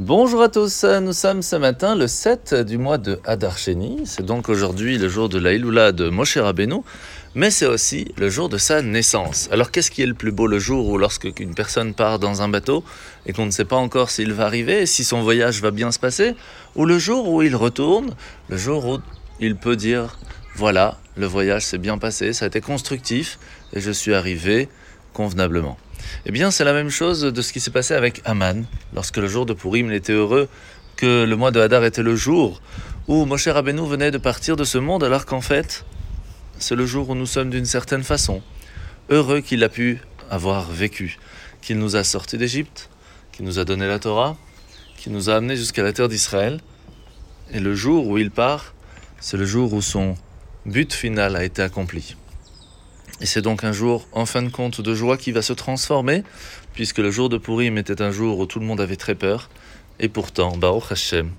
Bonjour à tous, nous sommes ce matin le 7 du mois de Hadar Sheni. C'est donc aujourd'hui le jour de la Iloula de Moshe Rabbeinu, mais c'est aussi le jour de sa naissance. Alors qu'est-ce qui est le plus beau le jour où lorsque une personne part dans un bateau et qu'on ne sait pas encore s'il va arriver, si son voyage va bien se passer, ou le jour où il retourne, le jour où il peut dire voilà, le voyage s'est bien passé, ça a été constructif et je suis arrivé convenablement. Eh bien, c'est la même chose de ce qui s'est passé avec Aman, lorsque le jour de Purim, était heureux que le mois de Hadar était le jour où Moshe Rabbeinu venait de partir de ce monde, alors qu'en fait, c'est le jour où nous sommes d'une certaine façon. Heureux qu'il a pu avoir vécu, qu'il nous a sortis d'Égypte, qu'il nous a donné la Torah, qu'il nous a amenés jusqu'à la terre d'Israël. Et le jour où il part, c'est le jour où son but final a été accompli. Et c'est donc un jour, en fin de compte, de joie qui va se transformer, puisque le jour de Purim était un jour où tout le monde avait très peur. Et pourtant, Baruch Hashem,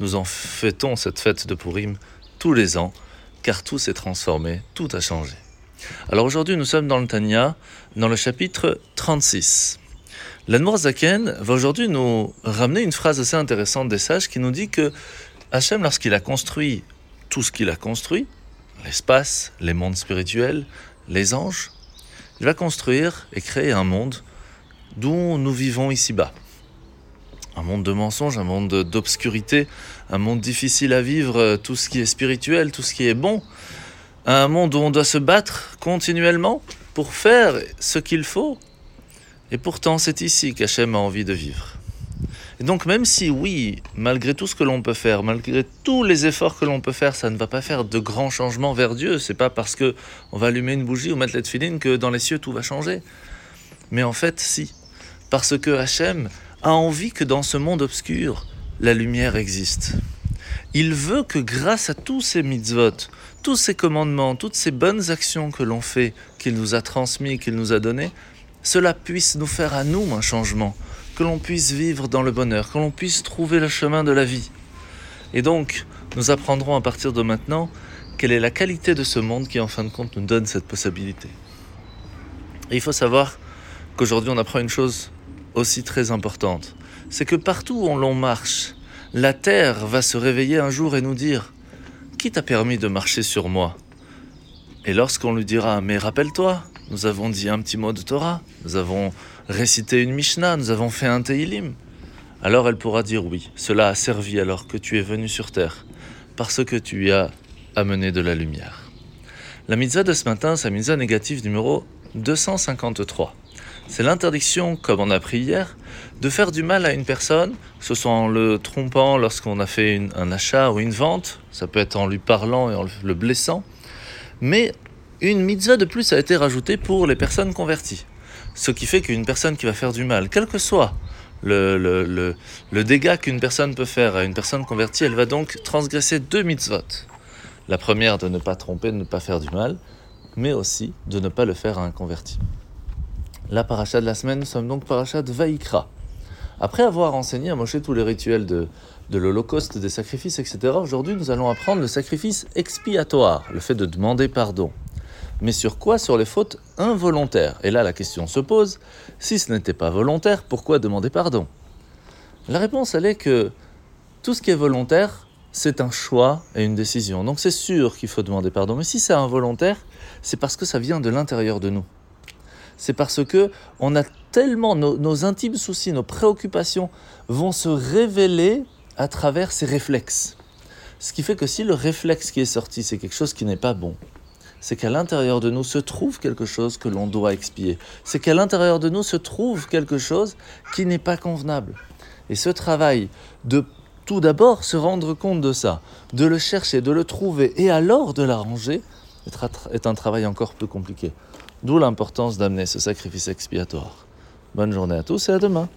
nous en fêtons cette fête de Purim tous les ans, car tout s'est transformé, tout a changé. Alors aujourd'hui, nous sommes dans le Tanya, dans le chapitre 36. L'Anmor Zaken va aujourd'hui nous ramener une phrase assez intéressante des sages qui nous dit que Hachem, lorsqu'il a construit tout ce qu'il a construit, l'espace, les mondes spirituels, les anges, il va construire et créer un monde dont nous vivons ici-bas. Un monde de mensonges, un monde d'obscurité, un monde difficile à vivre, tout ce qui est spirituel, tout ce qui est bon. Un monde où on doit se battre continuellement pour faire ce qu'il faut. Et pourtant, c'est ici qu'Hachem a envie de vivre. Et donc même si oui, malgré tout ce que l'on peut faire, malgré tous les efforts que l'on peut faire, ça ne va pas faire de grands changements vers Dieu. C'est pas parce que on va allumer une bougie ou mettre les tefillin que dans les cieux tout va changer. Mais en fait, si, parce que Hachem a envie que dans ce monde obscur, la lumière existe. Il veut que grâce à tous ces mitzvot, tous ces commandements, toutes ces bonnes actions que l'on fait, qu'il nous a transmis, qu'il nous a donné, cela puisse nous faire à nous un changement que l'on puisse vivre dans le bonheur, que l'on puisse trouver le chemin de la vie. Et donc, nous apprendrons à partir de maintenant quelle est la qualité de ce monde qui, en fin de compte, nous donne cette possibilité. Il faut savoir qu'aujourd'hui, on apprend une chose aussi très importante. C'est que partout où l'on marche, la terre va se réveiller un jour et nous dire Qui t'a permis de marcher sur moi? Et lorsqu'on lui dira Mais rappelle-toi, nous avons dit un petit mot de Torah, nous avons récité une Mishnah, nous avons fait un Teilim. Alors elle pourra dire oui, cela a servi alors que tu es venu sur terre, parce que tu y as amené de la lumière. La mitzvah de ce matin, c'est la mitzvah négative numéro 253. C'est l'interdiction, comme on a appris hier, de faire du mal à une personne, que ce soit en le trompant lorsqu'on a fait un achat ou une vente, ça peut être en lui parlant et en le blessant, mais une mitzvah de plus a été rajoutée pour les personnes converties. Ce qui fait qu'une personne qui va faire du mal, quel que soit le, le, le, dégât qu'une personne peut faire à une personne convertie, elle va donc transgresser deux mitzvot. La première de ne pas tromper, de ne pas faire du mal, mais aussi de ne pas le faire à un converti. La paracha de la semaine, nous sommes donc paracha de Vaikra. Après avoir enseigné à Moshe tous les rituels de, de l'Holocauste, des sacrifices, etc., aujourd'hui nous allons apprendre le sacrifice expiatoire, le fait de demander pardon mais sur quoi Sur les fautes involontaires? Et là, la question se pose, si ce n'était pas volontaire, pourquoi demander pardon? La réponse, elle est que tout ce qui est volontaire, c'est un choix et une décision. Donc c'est sûr qu'il faut demander pardon. Mais si c'est involontaire, c'est parce que ça vient de l'intérieur de nous. C'est parce que on a tellement nos, nos intimes soucis, nos préoccupations vont se révéler à travers ces réflexes. Ce qui fait que si le réflexe qui est sorti, c'est quelque chose qui n'est pas bon, c'est qu'à l'intérieur de nous se trouve quelque chose que l'on doit expier. C'est qu'à l'intérieur de nous se trouve quelque chose qui n'est pas convenable. Et ce travail de tout d'abord se rendre compte de ça, de le chercher, de le trouver et alors de l'arranger est un travail encore plus compliqué. D'où l'importance d'amener ce sacrifice expiatoire. Bonne journée à tous et à demain.